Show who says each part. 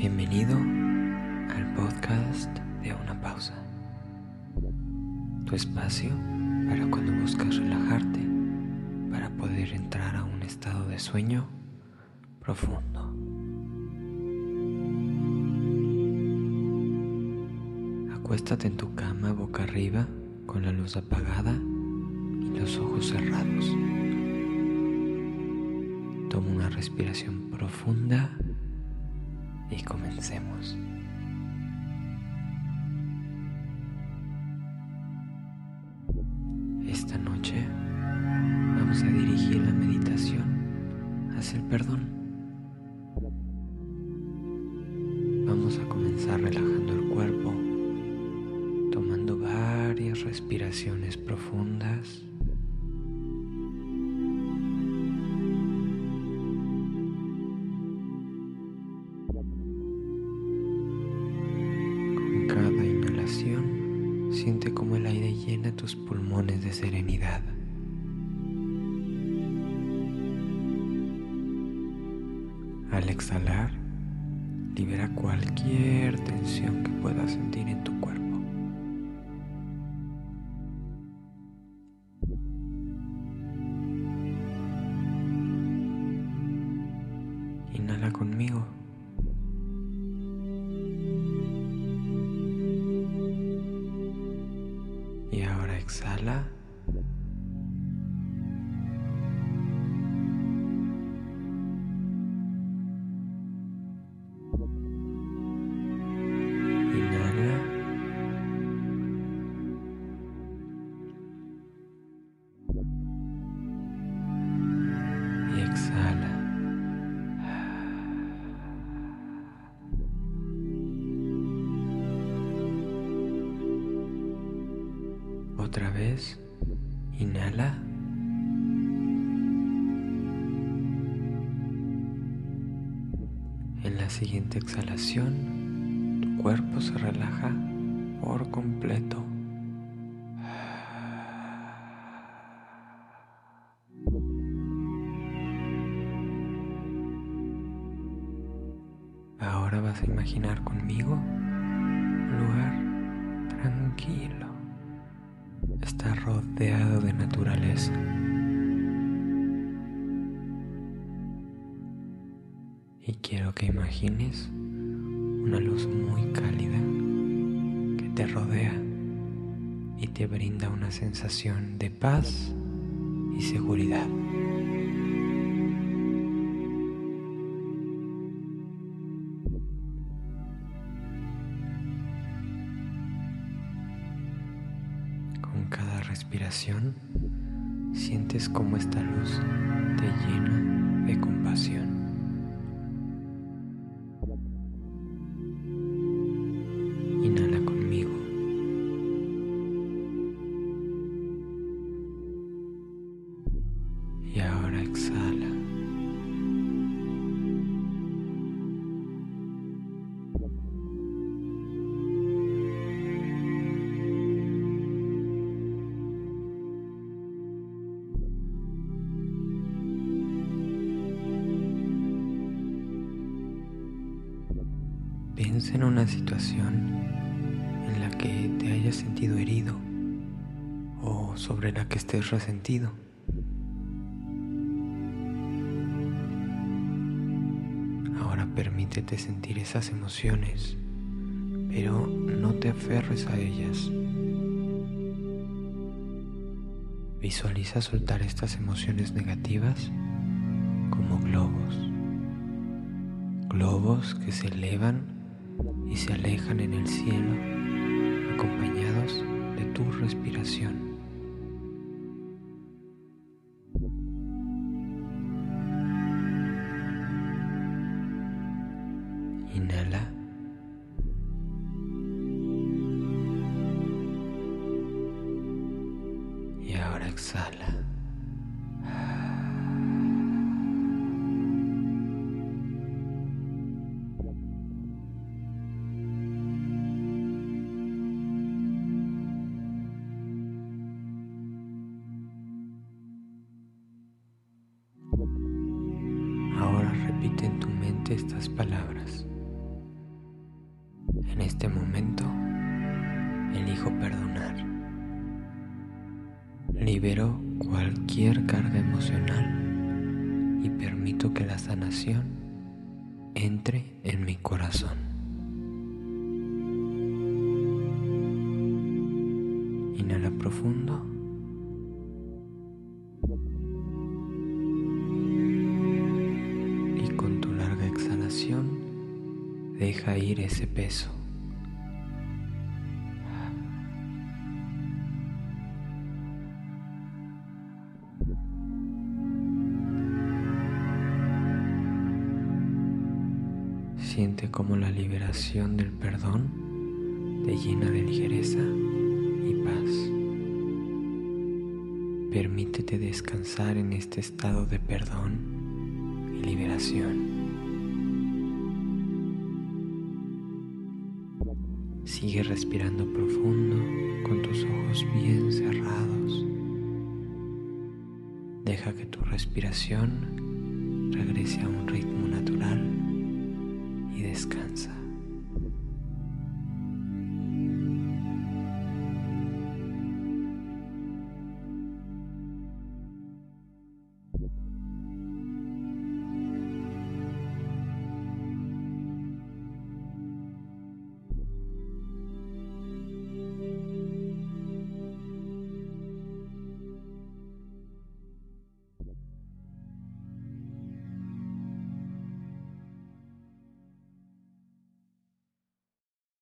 Speaker 1: Bienvenido al podcast de una pausa. Tu espacio para cuando buscas relajarte, para poder entrar a un estado de sueño profundo. Acuéstate en tu cama boca arriba con la luz apagada y los ojos cerrados. Toma una respiración profunda y comencemos. Esta noche vamos a dirigir la meditación hacia el perdón. Vamos a comenzar relajando el cuerpo, tomando varias respiraciones profundas. Llena tus pulmones de serenidad. Al exhalar, libera cualquier tensión que puedas sentir en tu cuerpo. Inhala conmigo. Exhala. Otra vez, inhala. En la siguiente exhalación, tu cuerpo se relaja por completo. Ahora vas a imaginar conmigo un lugar tranquilo está rodeado de naturaleza. Y quiero que imagines una luz muy cálida que te rodea y te brinda una sensación de paz y seguridad. Sientes como esta luz te llena de compasión. Y ahora exhala. Piensa en una situación en la que te hayas sentido herido o sobre la que estés resentido. Ahora permítete sentir esas emociones, pero no te aferres a ellas. Visualiza soltar estas emociones negativas como globos. Globos que se elevan y se alejan en el cielo acompañados de tu respiración. Inhala. Y ahora exhala. Ahora repite en tu mente estas palabras. En este momento, elijo perdonar. Libero cualquier carga emocional y permito que la sanación entre en mi corazón. Inhala profundo. Deja ir ese peso. Siente como la liberación del perdón te llena de ligereza y paz. Permítete descansar en este estado de perdón y liberación. Sigue respirando profundo con tus ojos bien cerrados. Deja que tu respiración regrese a un ritmo natural y descansa.